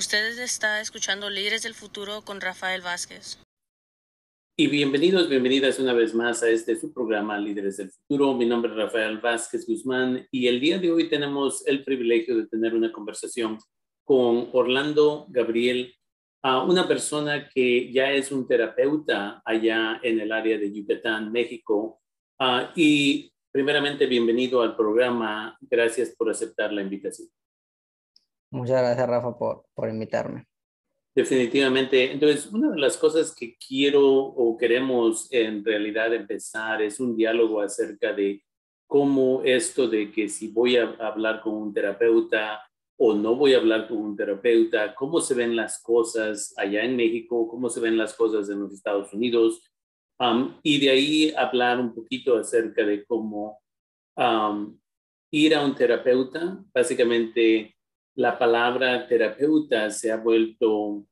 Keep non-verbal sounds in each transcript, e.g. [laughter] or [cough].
Ustedes está escuchando Líderes del Futuro con Rafael Vázquez. Y bienvenidos, bienvenidas una vez más a este su programa Líderes del Futuro. Mi nombre es Rafael Vázquez Guzmán y el día de hoy tenemos el privilegio de tener una conversación con Orlando Gabriel, una persona que ya es un terapeuta allá en el área de Yucatán, México. Ah, y primeramente, bienvenido al programa. Gracias por aceptar la invitación. Muchas gracias, Rafa, por, por invitarme. Definitivamente. Entonces, una de las cosas que quiero o queremos en realidad empezar es un diálogo acerca de cómo esto de que si voy a hablar con un terapeuta o no voy a hablar con un terapeuta, cómo se ven las cosas allá en México, cómo se ven las cosas en los Estados Unidos, um, y de ahí hablar un poquito acerca de cómo um, ir a un terapeuta, básicamente la palabra terapeuta se ha vuelto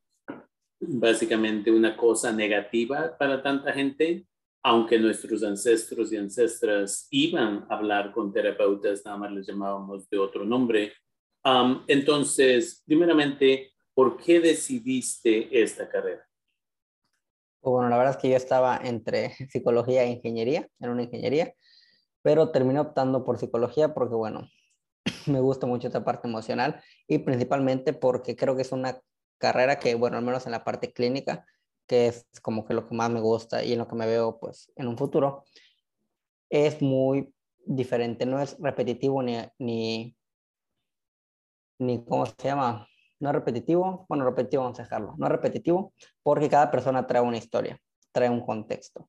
básicamente una cosa negativa para tanta gente, aunque nuestros ancestros y ancestras iban a hablar con terapeutas, nada más les llamábamos de otro nombre. entonces, primeramente, ¿por qué decidiste esta carrera? Pues bueno, la verdad es que yo estaba entre psicología e ingeniería, en una ingeniería, pero terminé optando por psicología porque, bueno, [clears throat] me gusta mucho esta parte emocional y principalmente porque creo que es una carrera que, bueno, al menos en la parte clínica, que es como que lo que más me gusta y en lo que me veo pues en un futuro, es muy diferente, no es repetitivo ni, ni, ni ¿cómo se llama? No es repetitivo, bueno, repetitivo vamos a dejarlo, no es repetitivo porque cada persona trae una historia, trae un contexto.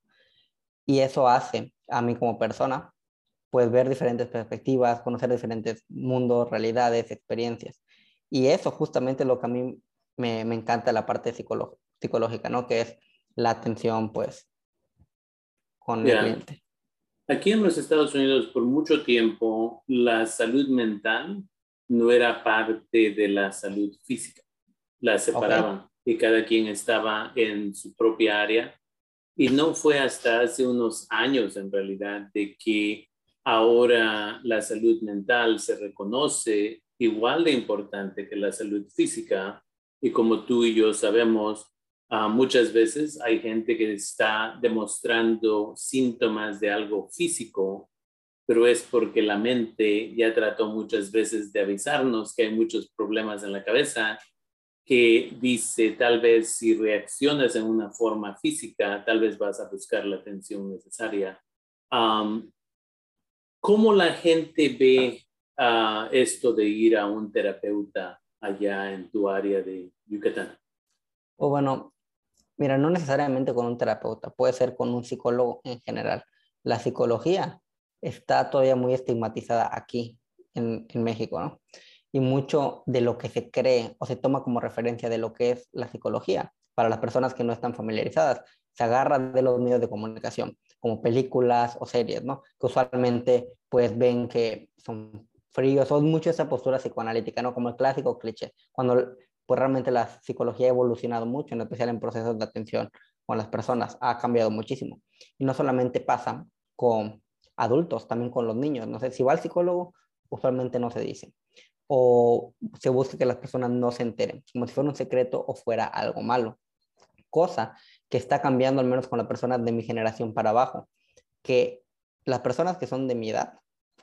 Y eso hace a mí como persona pues ver diferentes perspectivas, conocer diferentes mundos, realidades, experiencias. Y eso justamente lo que a mí me, me encanta la parte psicológica, ¿no? Que es la atención, pues, con el cliente. Aquí en los Estados Unidos, por mucho tiempo, la salud mental no era parte de la salud física. La separaban y cada quien estaba en su propia área. Y no fue hasta hace unos años, en realidad, de que Ahora la salud mental se reconoce igual de importante que la salud física y como tú y yo sabemos, ah, muchas veces hay gente que está demostrando síntomas de algo físico, pero es porque la mente ya trató muchas veces de avisarnos que hay muchos problemas en la cabeza que dice tal vez si reaccionas en una forma física, tal vez vas a buscar la atención necesaria. ¿Cómo la gente ve uh, esto de ir a un terapeuta allá en tu área de Yucatán? O bueno, mira, no necesariamente con un terapeuta, puede ser con un psicólogo en general. La psicología está todavía muy estigmatizada aquí en, en México, ¿no? Y mucho de lo que se cree o se toma como referencia de lo que es la psicología para las personas que no están familiarizadas, se agarra de los medios de comunicación como películas o series, ¿no? Que usualmente pues ven que son fríos, son mucho esa postura psicoanalítica, ¿no? Como el clásico cliché, cuando pues realmente la psicología ha evolucionado mucho, en especial en procesos de atención con las personas, ha cambiado muchísimo. Y no solamente pasa con adultos, también con los niños. No sé, si va al psicólogo, usualmente no se dice. O se busca que las personas no se enteren, como si fuera un secreto o fuera algo malo. Cosa que está cambiando al menos con las personas de mi generación para abajo, que las personas que son de mi edad,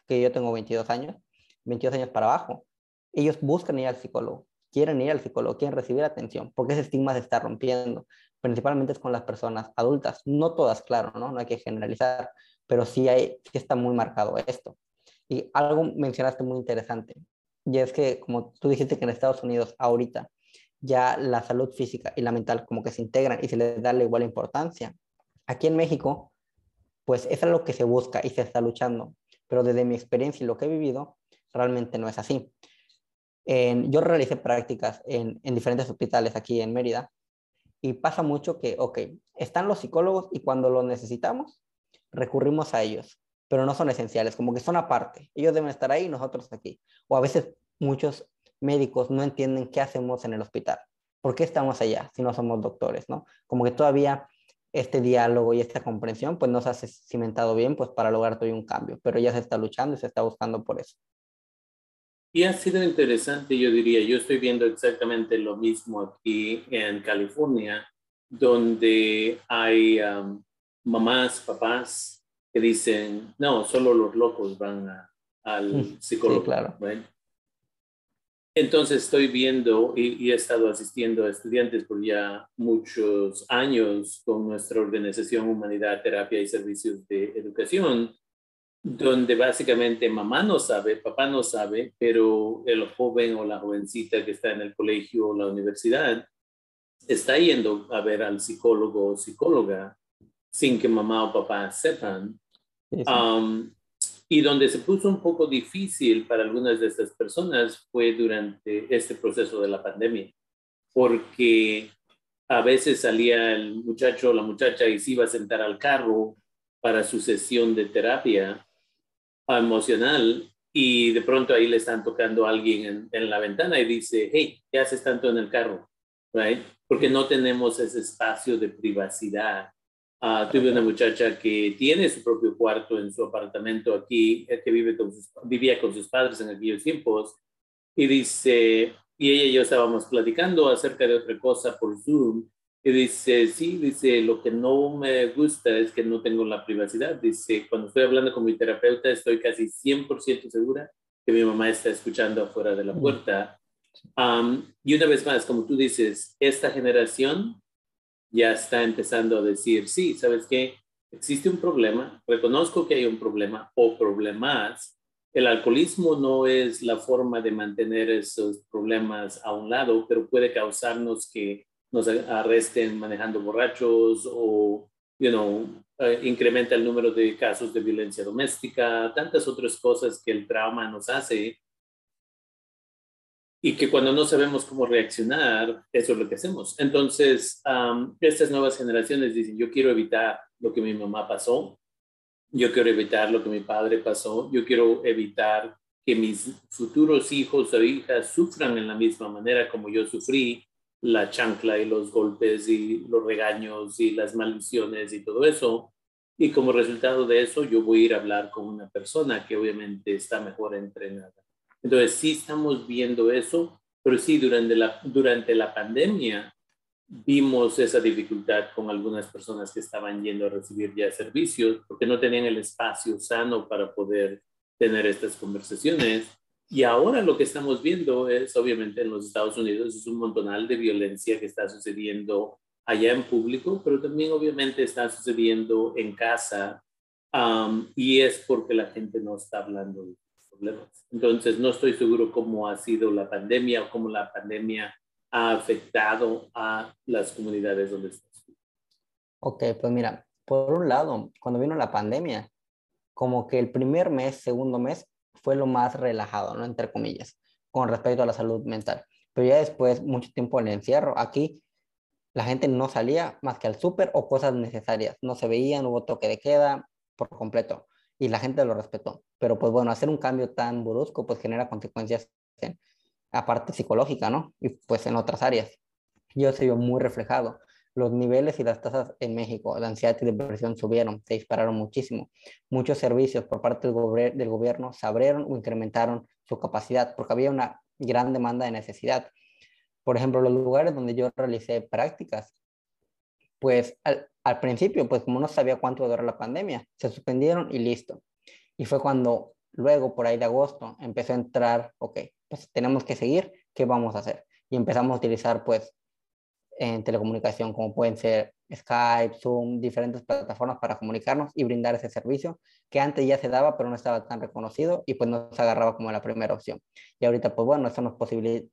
que yo tengo 22 años, 22 años para abajo, ellos buscan ir al psicólogo, quieren ir al psicólogo, quieren recibir atención, porque ese estigma se está rompiendo. Principalmente es con las personas adultas, no todas, claro, ¿no? No hay que generalizar, pero sí, hay, sí está muy marcado esto. Y algo mencionaste muy interesante, y es que, como tú dijiste que en Estados Unidos ahorita ya la salud física y la mental como que se integran y se les da la igual importancia. Aquí en México, pues es algo que se busca y se está luchando, pero desde mi experiencia y lo que he vivido, realmente no es así. yo realicé prácticas en, en diferentes hospitales aquí en Mérida y pasa mucho que, ok, están los psicólogos y cuando los necesitamos, recurrimos a ellos, pero no son esenciales, como que son aparte. Ellos deben estar ahí y nosotros aquí. O a veces muchos médicos no entienden qué hacemos en el hospital. ¿Por qué estamos allá si no somos doctores? ¿no? Como que todavía este diálogo y esta comprensión pues no se ha cimentado bien pues para lograr todavía un cambio, pero ya se está luchando y se está buscando por eso. Y ha sido interesante, yo diría, yo estoy viendo exactamente lo mismo aquí en California, donde hay um, mamás, papás que dicen, no, solo los locos van al mm, psicólogo. claro. Entonces estoy viendo y, he estado asistiendo a estudiantes por ya muchos años con nuestra organización Humanidad, Terapia y Servicios de Educación, donde básicamente mamá no sabe, papá no sabe, pero el joven o la jovencita que está en el colegio o la universidad está yendo a ver al psicólogo o psicóloga sin que mamá o papá sepan. Um, y donde se puso un poco difícil para algunas de estas personas fue durante este proceso de la pandemia, porque a veces salía el muchacho o la muchacha y se iba a sentar al carro para su sesión de terapia emocional y de pronto ahí le están tocando alguien en, la ventana y dice, hey, ¿qué haces tanto en el carro? Porque no tenemos ese espacio de privacidad. Uh, tuve una muchacha que tiene su propio cuarto en su apartamento aquí, que vive con sus, vivía con sus padres en aquellos tiempos, y dice, y ella y yo estábamos platicando acerca de otra cosa por Zoom, y dice, sí, dice, lo que no me gusta es que no tengo la privacidad. Dice, cuando estoy hablando con mi terapeuta, estoy casi 100% segura que mi mamá está escuchando afuera de la mm. puerta. y una vez más, como tú dices, esta generación ya está empezando a decir, sí, ¿sabes qué? Existe un problema, reconozco que hay un problema o problemas. El alcoholismo no es la forma de mantener esos problemas a un lado, pero puede causarnos que nos arresten manejando borrachos o, you know, eh, incrementa el número de casos de violencia doméstica, tantas otras cosas que el trauma nos hace y que cuando no sabemos cómo reaccionar, eso es lo que hacemos. Entonces, estas nuevas generaciones dicen, yo quiero evitar lo que mi mamá pasó, yo quiero evitar lo que mi padre pasó, yo quiero evitar que mis futuros hijos o hijas sufran en la misma manera como yo sufrí la chancla y los golpes y los regaños y las maldiciones y todo eso. Y como resultado de eso, yo voy a ir a hablar con una persona que obviamente está mejor entrenada. Entonces, sí estamos viendo eso, pero sí, durante la, durante la pandemia vimos esa dificultad con algunas personas que estaban yendo a recibir ya servicios porque no tenían el espacio sano para poder tener estas conversaciones. Y ahora lo que estamos viendo es, obviamente, en los Estados Unidos, es un montonal de violencia que está sucediendo allá en público, pero también obviamente está sucediendo en casa y es porque la gente no está hablando Entonces, no estoy seguro cómo ha sido la pandemia o cómo la pandemia ha afectado a las comunidades donde estás. Ok, pues mira, por un lado, cuando vino la pandemia, como que el primer mes, segundo mes, fue lo más relajado, ¿no? Entre comillas, con respecto a la salud mental. Pero ya después, mucho tiempo en el encierro, aquí la gente no salía más que al súper o cosas necesarias. No se veían, hubo toque de queda por completo y la gente lo respetó. Pero pues bueno, hacer un cambio tan brusco pues genera consecuencias en, aparte psicológica, ¿no? Y pues en otras áreas. Yo se vio muy reflejado los niveles y las tasas en México de ansiedad y depresión subieron, se dispararon muchísimo. Muchos servicios por parte del, del gobierno se abrieron o incrementaron su capacidad porque había una gran demanda de necesidad. Por ejemplo, los lugares donde yo realicé prácticas, pues al, principio, pues como no sabía cuánto iba a durar la pandemia, se suspendieron y listo. Y fue cuando luego, por ahí de agosto, empezó a entrar, ok, pues tenemos que seguir, ¿qué vamos a hacer? Y empezamos a utilizar pues en telecomunicación, como pueden ser Skype, Zoom, diferentes plataformas para comunicarnos y brindar ese servicio que antes ya se daba, pero no estaba tan reconocido y pues no se agarraba como la primera opción. Y ahorita, pues bueno, eso nos,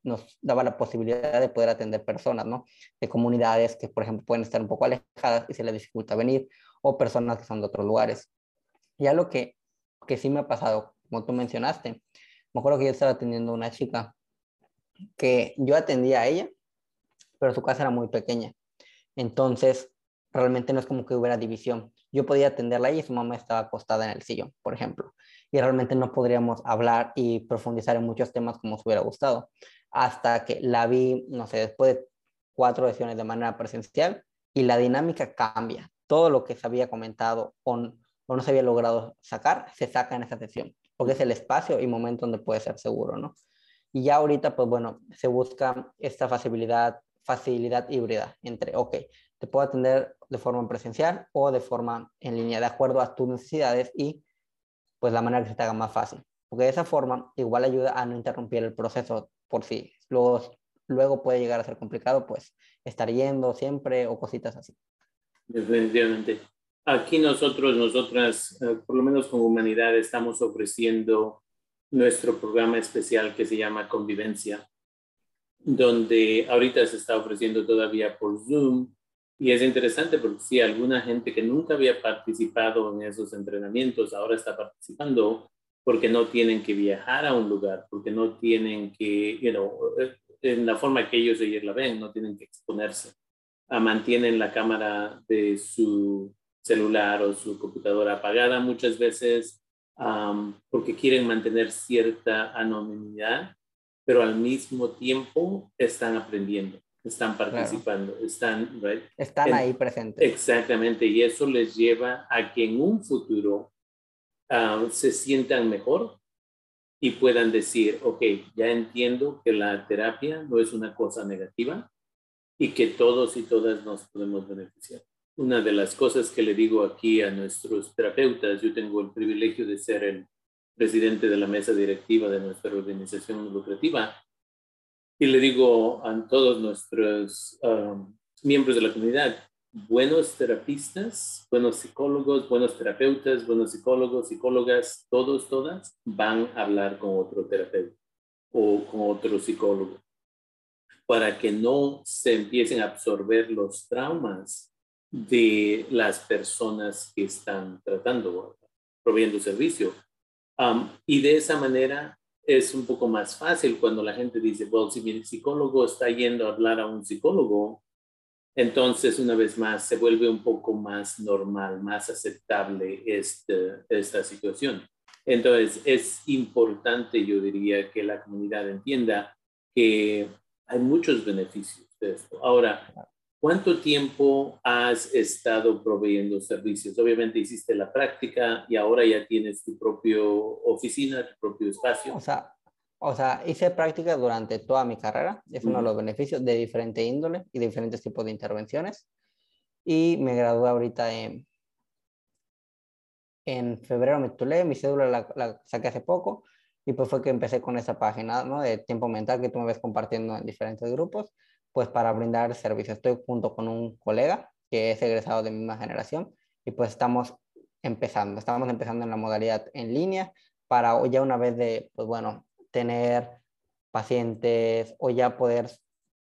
nos daba la posibilidad de poder atender personas, ¿no? De comunidades que, por ejemplo, pueden estar un poco alejadas y se les dificulta venir, o personas que son de otros lugares. Ya lo que, que sí me ha pasado, como tú mencionaste, me acuerdo que yo estaba atendiendo a una chica que yo atendía a ella pero su casa era muy pequeña. Entonces, realmente no es como que hubiera división. Yo podía atenderla y su mamá estaba acostada en el sillón, por ejemplo. Y realmente no podríamos hablar y profundizar en muchos temas como se hubiera gustado. Hasta que la vi, no sé, después de cuatro sesiones de manera presencial y la dinámica cambia. Todo lo que se había comentado o, o no se había logrado sacar, se saca en esa sesión, porque es el espacio y momento donde puede ser seguro, ¿no? Y ya ahorita, pues bueno, se busca esta facilidad, facilidad híbrida entre, ok, te puedo atender de forma presencial o de forma en línea, de acuerdo a tus necesidades y pues la manera que se te haga más fácil. Porque de esa forma igual ayuda a no interrumpir el proceso por si luego, luego puede llegar a ser complicado, pues estar yendo siempre o cositas así. Definitivamente. Aquí nosotros, nosotras, eh, por lo menos como humanidad, estamos ofreciendo nuestro programa especial que se llama Convivencia, donde ahorita se está ofreciendo todavía por Zoom y es interesante porque si alguna gente que nunca había participado en esos entrenamientos ahora está participando porque no tienen que viajar a un lugar, porque no tienen que, you know, en la forma que ellos ayer la ven, no tienen que exponerse. ah, mantienen la cámara de su celular o su computadora apagada muchas veces porque quieren mantener cierta anonimidad, pero al mismo tiempo están aprendiendo están participando, están, están ahí presentes. Exactamente, y eso les lleva a que en un futuro ah, se sientan mejor y puedan decir, ok, ya entiendo que la terapia no es una cosa negativa y que todos y todas nos podemos beneficiar. Una de las cosas que le digo aquí a nuestros terapeutas, yo tengo el privilegio de ser el presidente de la mesa directiva de nuestra organización lucrativa, y le digo a todos nuestros um, miembros de la comunidad, buenos terapistas, buenos psicólogos, buenos terapeutas, buenos psicólogos, psicólogas, todos, todas, van a hablar con otro terapeuta o con otro psicólogo para que no se empiecen a absorber los traumas de las personas que están tratando, proveyendo servicio. Um, y de esa manera es un poco más fácil cuando la gente dice, bueno, si mi psicólogo está yendo a hablar a un psicólogo, entonces una vez más se vuelve un poco más normal, más aceptable este, esta situación. Entonces es importante, yo diría, que la comunidad entienda que hay muchos beneficios de esto. Ahora, ¿Cuánto tiempo has estado proveyendo servicios? Obviamente hiciste la práctica y ahora ya tienes tu propia oficina, tu propio espacio. O sea, o sea, hice práctica durante toda mi carrera. Es uno de los beneficios de diferente índole y de diferentes tipos de intervenciones. Y me gradué ahorita en, en febrero, me titulé, mi cédula la, la, saqué hace poco. Y pues fue que empecé con esa página ¿no? de tiempo mental que tú me ves compartiendo en diferentes grupos pues para brindar servicio. Estoy junto con un colega que es egresado de misma generación y pues estamos empezando, estamos empezando en la modalidad en línea para ya una vez de, pues bueno, tener pacientes o ya poder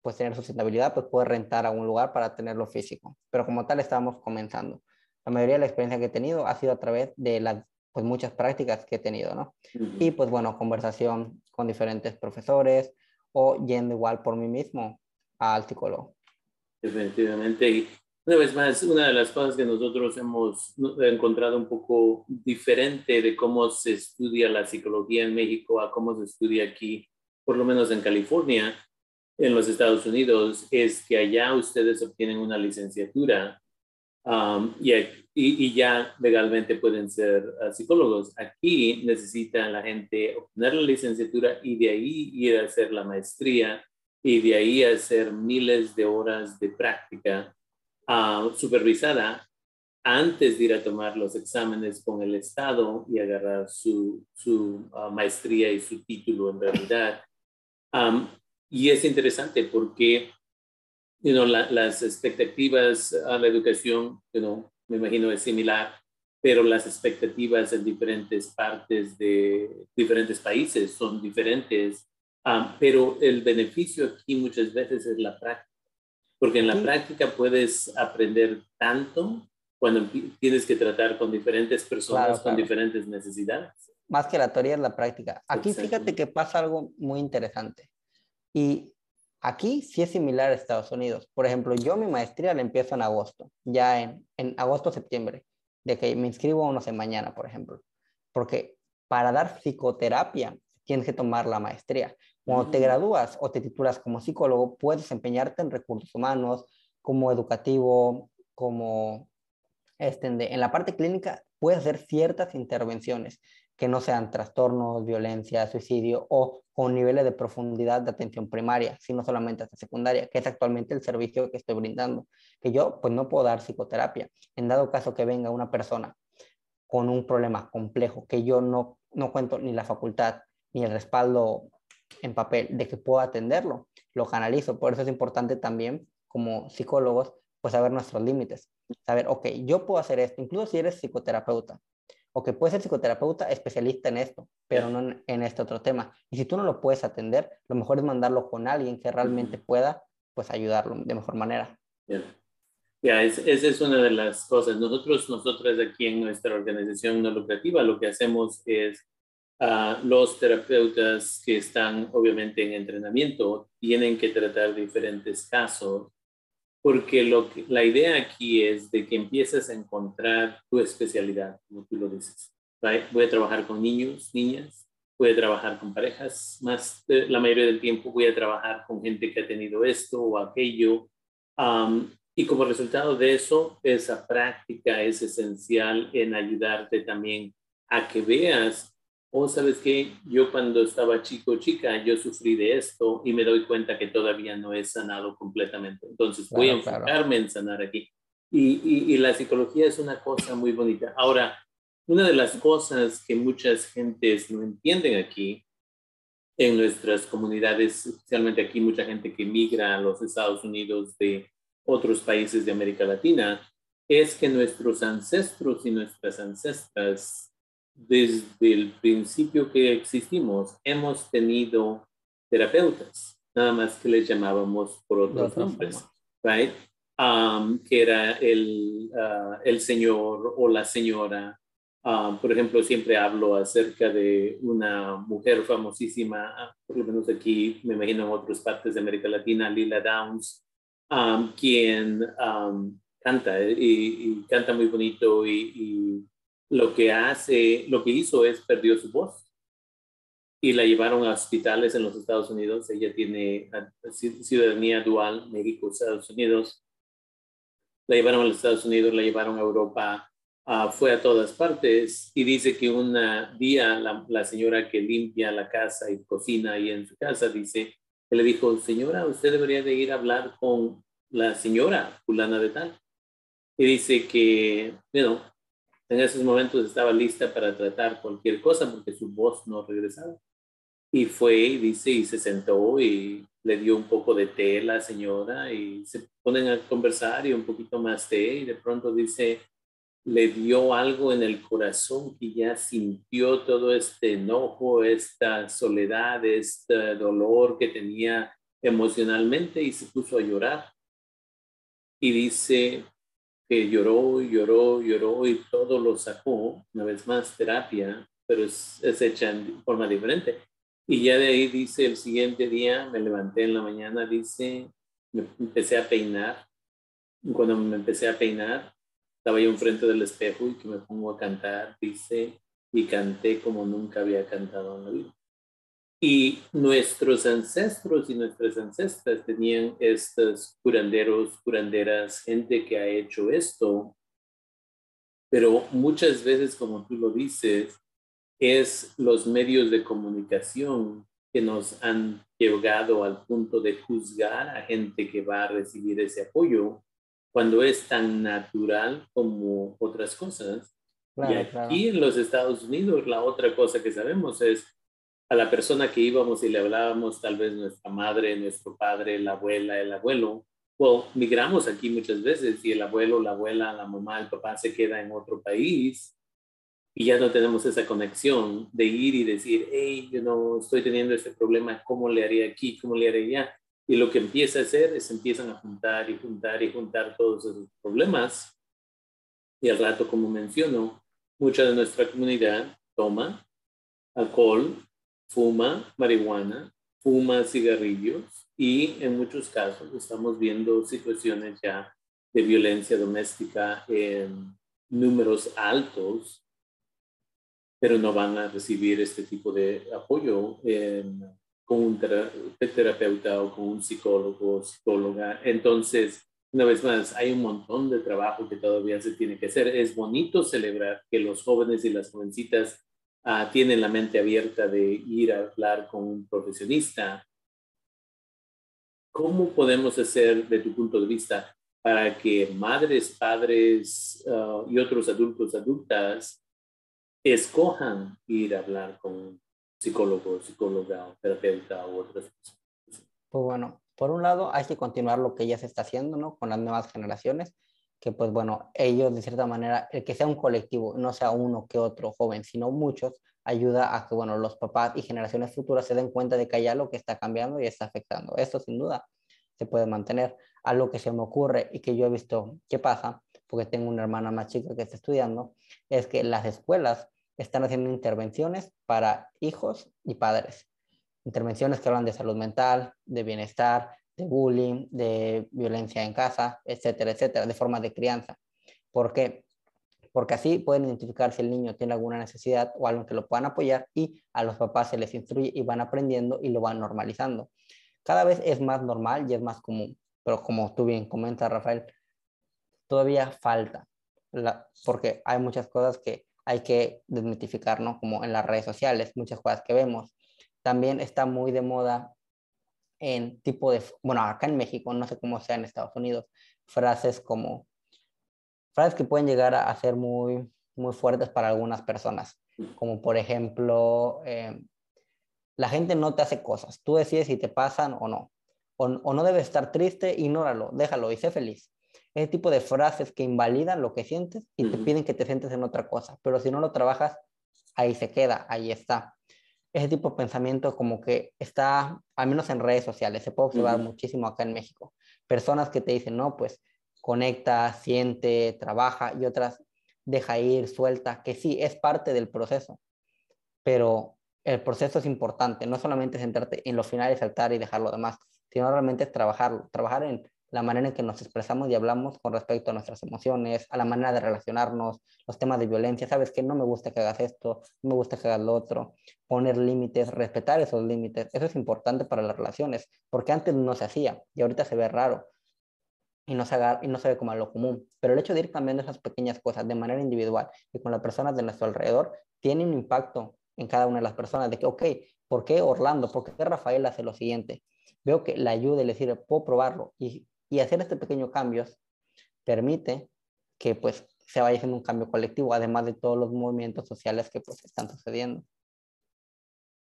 pues tener sustentabilidad, pues poder rentar a un lugar para tenerlo físico. Pero como tal estamos comenzando. La mayoría de la experiencia que he tenido ha sido a través de las pues muchas prácticas que he tenido, ¿no? Y pues bueno, conversación con diferentes profesores o yendo igual por mí mismo al psicólogo. Definitivamente. Una vez más, una de las cosas que nosotros hemos encontrado un poco diferente de cómo se estudia la psicología en México a cómo se estudia aquí, por lo menos en California, en los Estados Unidos, es que allá ustedes obtienen una licenciatura um, y, y, ya legalmente pueden ser uh, psicólogos. Aquí necesita la gente obtener la licenciatura y de ahí ir a hacer la maestría y de ahí hacer miles de horas de práctica uh, supervisada antes de ir a tomar los exámenes con el Estado y agarrar su, su ah, maestría y su título en realidad. y es interesante porque you las expectativas a la educación, you me imagino es similar, pero las expectativas en diferentes partes de diferentes países son diferentes Ah, pero el beneficio aquí muchas veces es la práctica, porque en la práctica puedes aprender tanto cuando tienes que tratar con diferentes personas con diferentes necesidades. Más que la teoría es la práctica. Aquí fíjate que pasa algo muy interesante. Y aquí sí es similar a Estados Unidos. Por ejemplo, yo mi maestría la empiezo en agosto, ya en, en agosto, septiembre, de que me inscribo, no sé, mañana, por ejemplo. Porque para dar psicoterapia tienes que tomar la maestría. Cuando te gradúas o te titulas como psicólogo, puedes desempeñarte en recursos humanos, como educativo, como este, en la parte clínica, puedes hacer ciertas intervenciones, que no sean trastornos, violencia, suicidio o con niveles de profundidad de atención primaria, sino solamente hasta secundaria, que es actualmente el servicio que estoy brindando. Que yo pues no puedo dar psicoterapia. En dado caso que venga una persona con un problema complejo, que yo no, no cuento ni la facultad ni el respaldo en papel de que pueda atenderlo, lo canalizo. Por eso es importante también como psicólogos pues saber nuestros límites. Saber, ok, yo puedo hacer esto, incluso si eres psicoterapeuta, o que puedes ser psicoterapeuta especialista en esto, pero no en, este otro tema. Y si tú no lo puedes atender, lo mejor es mandarlo con alguien que realmente pueda, pues, ayudarlo de mejor manera. Ya, esa es una de las cosas. Nosotros, nosotros aquí en nuestra organización no lucrativa, lo que hacemos es uh, los terapeutas que están obviamente en entrenamiento tienen que tratar diferentes casos porque lo la idea aquí es de que empieces a encontrar tu especialidad, como tú lo dices. Voy a trabajar con niños, niñas, voy a trabajar con parejas, más la mayoría del tiempo voy a trabajar con gente que ha tenido esto o aquello. y como resultado de eso, esa práctica es esencial en ayudarte también a que veas o sabes que yo cuando estaba chico chica, yo sufrí de esto y me doy cuenta que todavía no he sanado completamente. Entonces voy a enfocarme en sanar aquí. Y, y, la psicología es una cosa muy bonita. Ahora, una de las cosas que muchas gentes no entienden aquí, en nuestras comunidades, especialmente aquí mucha gente que migra a los Estados Unidos de otros países de América Latina, es que nuestros ancestros y nuestras ancestras desde el principio que existimos, hemos tenido terapeutas, nada más que les llamábamos por otros nombres, right? Um, que era el, uh, el señor o la señora. Um, por ejemplo, siempre hablo acerca de una mujer famosísima, por lo menos aquí, me imagino en otras partes de América Latina, Lila Downs, um, quien canta y, y, canta muy bonito y, y lo que hace, lo que hizo es perdió su voz y la llevaron a hospitales en los Estados Unidos. Ella tiene ciudadanía dual, México, Estados Unidos. La llevaron a los Estados Unidos, la llevaron a Europa, fue a todas partes y dice que un día la, la, señora que limpia la casa y cocina ahí en su casa, dice, que le dijo, señora, usted debería de ir a hablar con la señora fulana de tal. Y dice que, bueno, en esos momentos estaba lista para tratar cualquier cosa porque su voz no regresaba. Y fue, dice, y se sentó y le dio un poco de té a la señora y se ponen a conversar y un poquito más té y de pronto dice, le dio algo en el corazón que ya sintió todo este enojo, esta soledad, este dolor que tenía emocionalmente y se puso a llorar. Y dice, que lloró, lloró, lloró y todo lo sacó, una vez más terapia, pero es, es hecha en forma diferente. Y ya de ahí dice, el siguiente día me levanté en la mañana, dice, me empecé a peinar. Cuando me empecé a peinar, estaba yo enfrente del espejo y que me pongo a cantar, dice, y canté como nunca había cantado en la vida. Y nuestros ancestros y nuestras ancestras tenían estos curanderos, curanderas, gente que ha hecho esto, pero muchas veces, como tú lo dices, es los medios de comunicación que nos han llegado al punto de juzgar a gente que va a recibir ese apoyo cuando es tan natural como otras cosas. y aquí en los Estados Unidos, la otra cosa que sabemos es a la persona que íbamos y le hablábamos, tal vez nuestra madre, nuestro padre, la abuela, el abuelo, well, migramos aquí muchas veces y el abuelo, la abuela, la mamá, el papá se queda en otro país y ya no tenemos esa conexión de ir y decir, hey, yo no estoy teniendo este problema, ¿cómo le haría aquí? ¿Cómo le haría allá? Y lo que empieza a hacer es empiezan a juntar y juntar y juntar todos esos problemas. Y al rato, como menciono, mucha de nuestra comunidad toma alcohol, fuma marihuana, fuma cigarrillos y en muchos casos estamos viendo situaciones ya de violencia doméstica en números altos, pero no van a recibir este tipo de apoyo con un terapeuta o con un psicólogo o psicóloga. Entonces, una vez más, hay un montón de trabajo que todavía se tiene que hacer. Es bonito celebrar que los jóvenes y las jovencitas uh, tienen la mente abierta de ir a hablar con un profesionista, ¿cómo podemos hacer, de tu punto de vista, para que madres, padres uh, y otros adultos, adultas, escojan ir a hablar con psicólogo, psicóloga, terapeuta u otras personas? Pues bueno, por un lado hay que continuar lo que ya se está haciendo, ¿no? Con las nuevas generaciones, que pues bueno, ellos de cierta manera, el que sea un colectivo, no sea uno que otro joven, sino muchos, ayuda a que bueno, los papás y generaciones futuras se den cuenta de que hay algo que está cambiando y está afectando. Esto sin duda se puede mantener. Algo que se me ocurre y que yo he visto que pasa, porque tengo una hermana más chica que está estudiando, es que las escuelas están haciendo intervenciones para hijos y padres. Intervenciones que hablan de salud mental, de bienestar, de bullying, de violencia en casa, etcétera, etcétera, de forma de crianza. ¿Por qué? Porque así pueden identificar si el niño tiene alguna necesidad o algo que lo puedan apoyar y a los papás se les instruye y van aprendiendo y lo van normalizando. Cada vez es más normal y es más común, pero como tú bien comentas, Rafael, todavía falta, porque hay muchas cosas que hay que desmitificar, ¿no? Como en las redes sociales, muchas cosas que vemos. También está muy de moda en tipo de, bueno, acá en México, no sé cómo sea en Estados Unidos, frases como, frases que pueden llegar a, ser muy, muy fuertes para algunas personas, como por ejemplo, eh, la gente no te hace cosas, tú decides si te pasan o no, o, o no debes estar triste, ignóralo, déjalo y sé feliz. Ese tipo de frases que invalidan lo que sientes y te piden que te sientes en otra cosa, pero si no lo trabajas, ahí se queda, ahí está ese tipo de pensamiento como que está, al menos en redes sociales, se puede observar muchísimo acá en México. Personas que te dicen, no, pues conecta, siente, trabaja y otras deja ir, suelta, que sí, es parte del proceso, pero el proceso es importante, no solamente centrarte en lo final y saltar y dejar lo demás, sino realmente es trabajarlo, trabajar en la manera en que nos expresamos y hablamos con respecto a nuestras emociones, a la manera de relacionarnos, los temas de violencia, sabes que no me gusta que hagas esto, no me gusta que hagas lo otro, poner límites, respetar esos límites, eso es importante para las relaciones, porque antes no se hacía y ahorita se ve raro y no se, y no se ve como lo común, pero el hecho de ir cambiando esas pequeñas cosas de manera individual y con las personas de nuestro alrededor tiene un impacto en cada una de las personas de que, ok, ¿por qué Orlando? ¿Por qué Rafael hace lo siguiente? Veo que la ayuda y le sirve, puedo probarlo y y hacer este pequeño cambios permite que pues se vaya haciendo un cambio colectivo, además de todos los movimientos sociales que pues están sucediendo.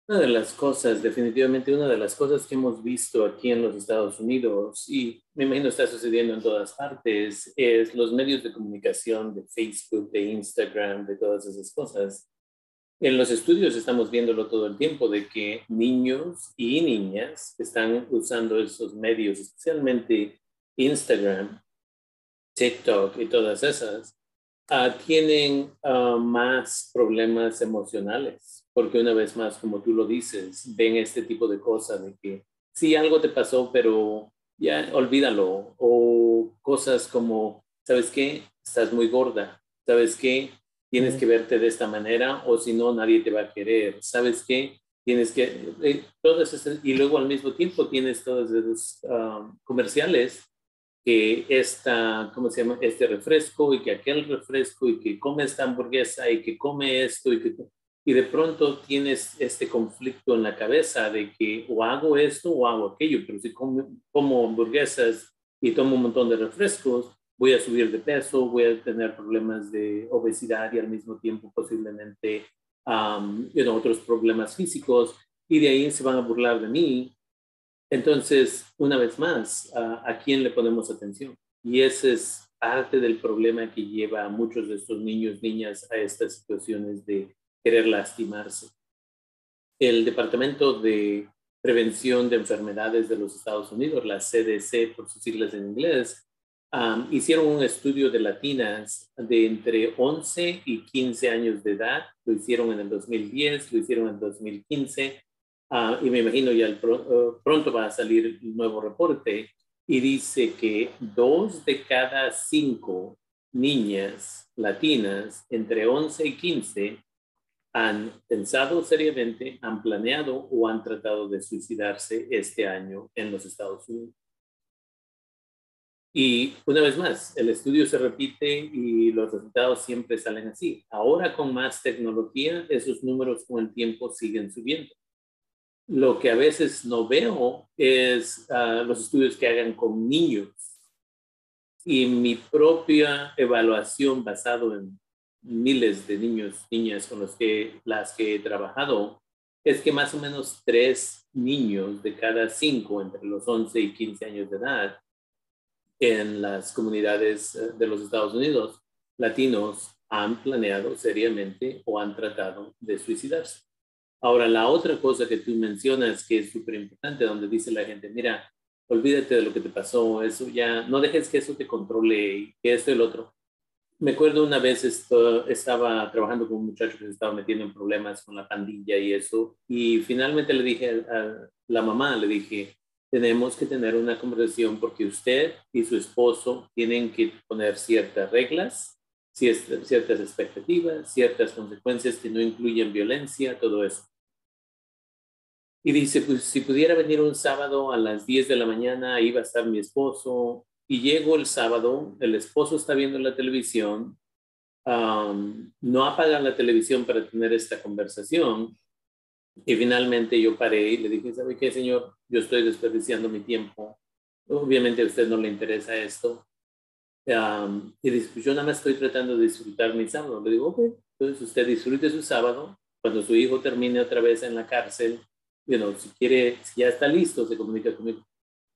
Una de las cosas, definitivamente una de las cosas que hemos visto aquí en los Estados Unidos, y me imagino está sucediendo en todas partes, es los medios de comunicación de Facebook, de Instagram, de todas esas cosas. En los estudios estamos viéndolo todo el tiempo, de que niños y niñas están usando esos medios, especialmente Instagram, TikTok y todas esas, uh, tienen uh, más problemas emocionales, porque una vez más, como tú lo dices, ven este tipo de cosas de que sí, algo te pasó, pero ya olvídalo, o cosas como, ¿sabes qué? Estás muy gorda, ¿sabes qué? Tienes que verte de esta manera, o si no, nadie te va a querer, ¿sabes qué? Tienes que, eh, todas esas, y luego al mismo tiempo tienes todos esos uh, comerciales que esta, ¿cómo se llama? Este refresco y que aquel refresco y que come esta hamburguesa y que come esto y que... Y de pronto tienes este conflicto en la cabeza de que o hago esto o hago aquello, pero si como, como hamburguesas y tomo un montón de refrescos, voy a subir de peso, voy a tener problemas de obesidad y al mismo tiempo posiblemente um, otros problemas físicos y de ahí se van a burlar de mí entonces, una vez más, ¿a, quién le ponemos atención? Y ese es parte del problema que lleva a muchos de estos niños, niñas a estas situaciones de querer lastimarse. El Departamento de Prevención de Enfermedades de los Estados Unidos, la CDC por sus siglas en inglés, hicieron un estudio de latinas de entre 11 y 15 años de edad. Lo hicieron en el 2010, lo hicieron en el 2015 Ah, y me imagino ya eh, pronto va a salir un nuevo reporte, y dice que dos de cada cinco niñas latinas entre 11 y 15 han pensado seriamente, han planeado o han tratado de suicidarse este año en los Estados Unidos. Y una vez más, el estudio se repite y los resultados siempre salen así. Ahora con más tecnología, esos números con el tiempo siguen subiendo. Lo que a veces no veo es uh, los estudios que hagan con niños. Y mi propia evaluación basado en miles de niños, niñas con los que, las que he trabajado, es que más o menos tres niños de cada cinco entre los 11 y 15 años de edad en las comunidades eh, de los Estados Unidos latinos han planeado seriamente o han tratado de suicidarse. Ahora, la otra cosa que tú mencionas que es súper importante, donde dice la gente, mira, olvídate de lo que te pasó, eso ya, no dejes que eso te controle y que esto y el otro. Me acuerdo una vez esto, estaba trabajando con un muchacho que se estaba metiendo en problemas con la pandilla y eso, y finalmente le dije a la mamá, le dije, tenemos que tener una conversación porque usted y su esposo tienen que poner ciertas reglas, ciertas expectativas, ciertas consecuencias que no incluyen violencia, todo eso. Y dice, pues si pudiera venir un sábado a las 10 de la mañana, ahí va a estar mi esposo. Y llego el sábado, el esposo está viendo la televisión, no apagan la televisión para tener esta conversación y finalmente yo paré y le dije, ¿sabe qué, señor? Yo estoy desperdiciando mi tiempo. Obviamente a usted no le interesa esto. y dice, pues yo nada más estoy tratando de disfrutar mi sábado. Le digo, ok, entonces usted disfrute su sábado. Cuando su hijo termine otra vez en la cárcel, bueno, si quiere, si ya está listo, se comunica conmigo.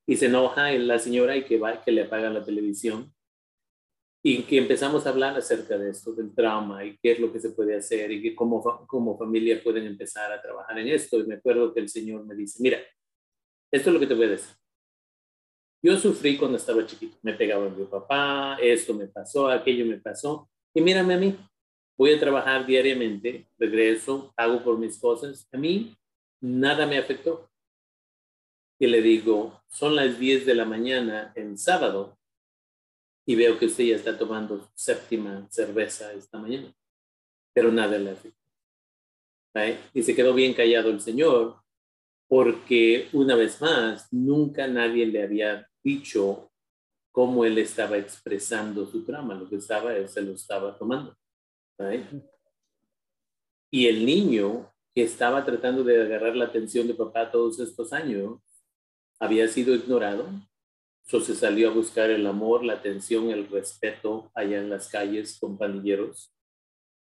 Y se enoja la señora y que va, que le apaga la televisión y que empezamos a hablar acerca de esto, del trauma y qué es lo que se puede hacer y que cómo, como familia pueden empezar a trabajar en esto. Y me acuerdo que el Señor me dice, mira, esto es lo que te voy a decir. Yo sufrí cuando estaba chiquito, me pegaba mi papá, esto me pasó, aquello me pasó, y mírame a mí, voy a trabajar diariamente, regreso, hago por mis cosas, a mí nada me afectó. Y le digo, son las 10 de la mañana en sábado, y veo que usted ya está tomando séptima cerveza esta mañana, pero nada le afecta. Y se quedó bien callado el Señor, porque una vez más, nunca nadie le había dicho cómo él estaba expresando su trama, lo que estaba, él se lo estaba tomando. Y el niño que estaba tratando de agarrar la atención de papá todos estos años, había sido ignorado, se salió a buscar el amor, la atención, el respeto allá en las calles con pandilleros.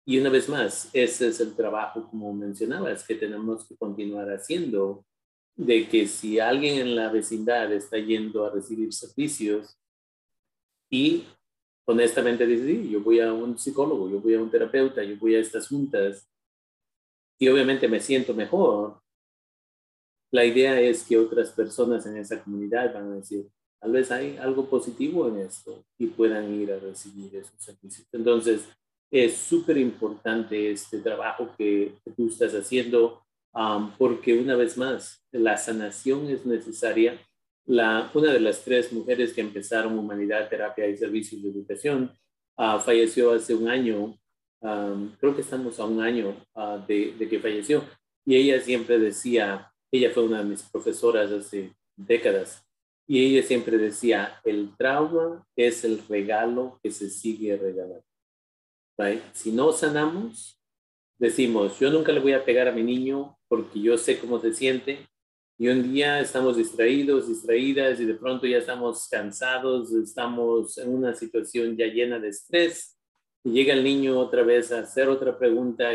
Y una vez más, ese es el trabajo, como mencionabas, que tenemos que continuar haciendo, de que si alguien en la vecindad está yendo a recibir servicios y honestamente dice, sí, yo voy a un psicólogo, yo voy a un terapeuta, yo voy a estas juntas y obviamente me siento mejor, la idea es que otras personas en esa comunidad van a decir, Tal vez hay algo positivo en esto y puedan ir a recibir esos servicios. Entonces, es súper importante este trabajo que, tú estás haciendo um, porque una vez más, la sanación es necesaria. La, una de las tres mujeres que empezaron Humanidad, Terapia y Servicios de Educación uh, falleció hace un año. Um, creo que estamos a un año uh, de, de que falleció. Y ella siempre decía, ella fue una de mis profesoras hace décadas, y ella siempre decía, el trauma es el regalo que se sigue regalando. Si no sanamos, decimos, yo nunca le voy a pegar a mi niño porque yo sé cómo se siente. Y un día estamos distraídos, distraídas y de pronto ya estamos cansados, estamos en una situación ya llena de estrés. Y llega el niño otra vez a hacer otra pregunta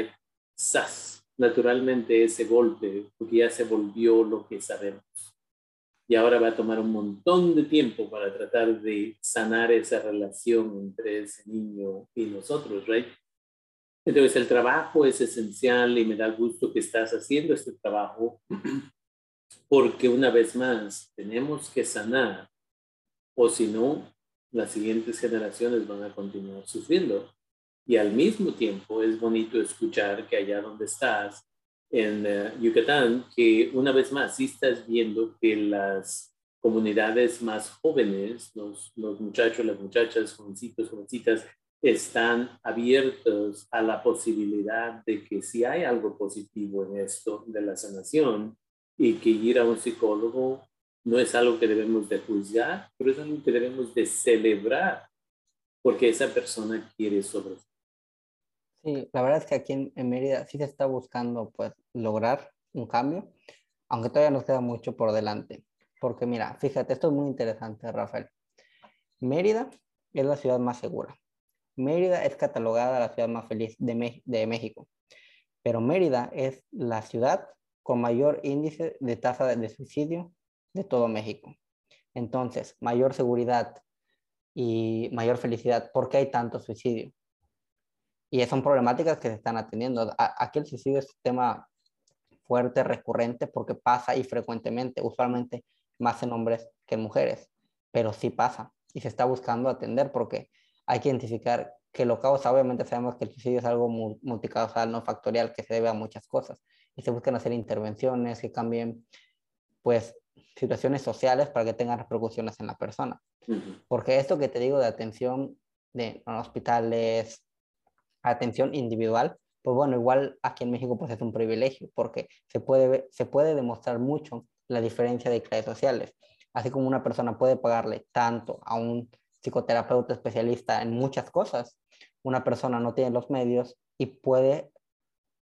¡zas! Naturalmente ese golpe, porque ya se volvió lo que sabemos y ahora va a tomar un montón de tiempo para tratar de sanar esa relación entre ese niño y nosotros, ¿right? Entonces el trabajo es esencial y me da gusto que estás haciendo este trabajo [clears throat] porque una vez más tenemos que sanar o si no, las siguientes generaciones van a continuar sufriendo. Y al mismo tiempo es bonito escuchar que allá donde estás en eh, Yucatán, que una vez más, sí estás viendo que las comunidades más jóvenes, los, los muchachos, las muchachas, jovencitos, jovencitas, están abiertos a la posibilidad de que si hay algo positivo en esto de la sanación y que ir a un psicólogo no es algo que debemos de juzgar, pero es algo que debemos de celebrar porque esa persona quiere sobre Sí, la verdad es que aquí en, Mérida sí se está buscando pues lograr un cambio, aunque todavía nos queda mucho por delante. Porque mira, fíjate, esto es muy interesante, Rafael. Mérida es la ciudad más segura. Mérida es catalogada la ciudad más feliz de, de México. Pero Mérida es la ciudad con mayor índice de tasa de suicidio de todo México. Entonces, mayor seguridad y mayor felicidad. ¿Por qué hay tanto suicidio? Y son problemáticas que se están atendiendo. Aquí el suicidio es un tema fuerte, recurrente, porque pasa y frecuentemente, usualmente más en hombres que en mujeres, pero sí pasa y se está buscando atender porque hay que identificar que lo causa, obviamente sabemos que el suicidio es algo multicausal, no factorial, que se debe a muchas cosas y se buscan hacer intervenciones que cambien pues situaciones sociales para que tengan repercusiones en la persona. Porque esto que te digo de atención de en hospitales, atención individual, pues bueno, igual aquí en México pues es un privilegio porque se puede, se puede demostrar mucho la diferencia de clases sociales. Así como una persona puede pagarle tanto a un psicoterapeuta especialista en muchas cosas, una persona no tiene los medios y puede,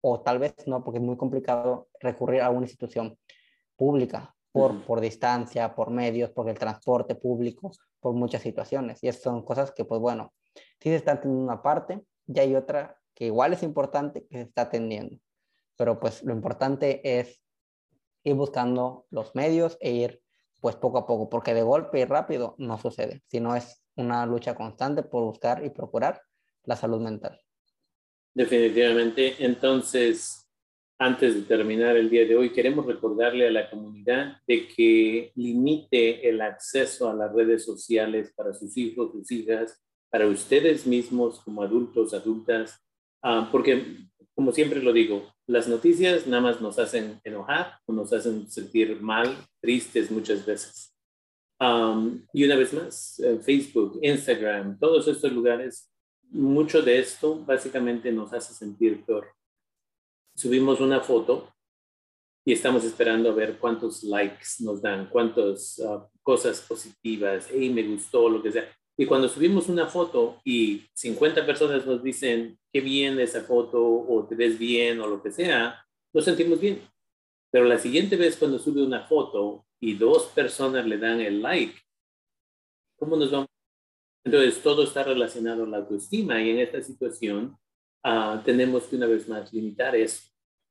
o tal vez no, porque es muy complicado recurrir a una institución pública por, por distancia, por medios, por el transporte público, por muchas situaciones. Y esas son cosas que, pues bueno, sí se están teniendo una parte, y hay otra que igual es importante que se está atendiendo. Pero pues lo importante es ir buscando los medios e ir pues poco a poco, porque de golpe y rápido no sucede, sino es una lucha constante por buscar y procurar la salud mental. Definitivamente. Entonces, antes de terminar el día de hoy, queremos recordarle a la comunidad de que limite el acceso a las redes sociales para sus hijos, sus hijas, para ustedes mismos como adultos, adultas, ah, porque como siempre lo digo, las noticias nada más nos hacen enojar o nos hacen sentir mal, tristes muchas veces. y una vez más, eh, Facebook, Instagram, todos estos lugares, mucho de esto básicamente nos hace sentir peor. Subimos una foto y estamos esperando a ver cuántos likes nos dan, cuántas ah, cosas positivas, hey, me gustó, lo que sea. Y cuando subimos una foto y 50 personas nos dicen, qué bien esa foto, o te ves bien, o lo que sea, nos sentimos bien. Pero la siguiente vez cuando sube una foto y dos personas le dan el like, ¿cómo nos vamos? Entonces, todo está relacionado a la autoestima y en esta situación uh, tenemos que una vez más limitar eso,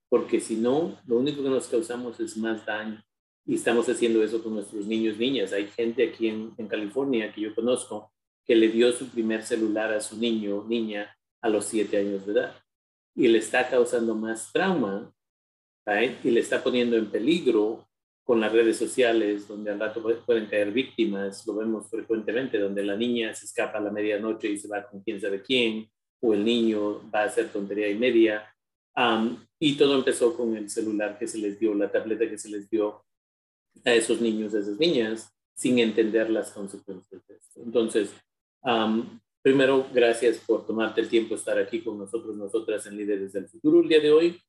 porque si no, lo único que nos causamos es más daño. Y estamos haciendo eso con nuestros niños, niñas. Hay gente aquí en, en California que yo conozco que le dio su primer celular a su niño, niña, a los siete años de edad. Y le está causando más trauma y le está poniendo en peligro con las redes sociales, donde al rato pueden caer víctimas, lo vemos frecuentemente, donde la niña se escapa a la medianoche y se va con quién sabe quién, o el niño va a hacer tontería y media. y todo empezó con el celular que se les dio, la tableta que se les dio a esos niños, a esas niñas, sin entender las consecuencias de esto. Entonces, primero, gracias por tomarte el tiempo de estar aquí con nosotros, nosotras en Líderes del Futuro el día de hoy.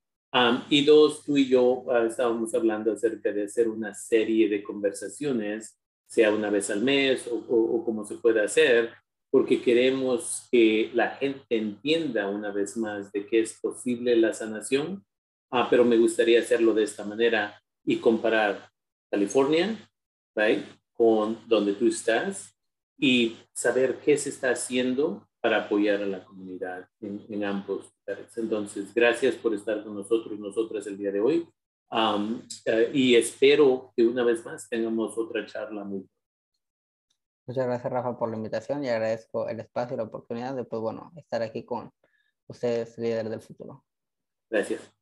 y dos, tú y yo ah, estábamos hablando acerca de hacer una serie de conversaciones, sea una vez al mes o, o, como se pueda hacer, porque queremos que la gente entienda una vez más de que es posible la sanación, ah, pero me gustaría hacerlo de esta manera y comparar California, right, con donde tú estás y saber qué se está haciendo para apoyar a la comunidad en, ambos lugares. Entonces, gracias por estar con nosotros, nosotras el día de hoy. Eh, y espero que una vez más tengamos otra charla muy Muchas gracias, Rafa, por la invitación y agradezco el espacio y la oportunidad de, pues, bueno, estar aquí con ustedes, líderes del futuro. Gracias.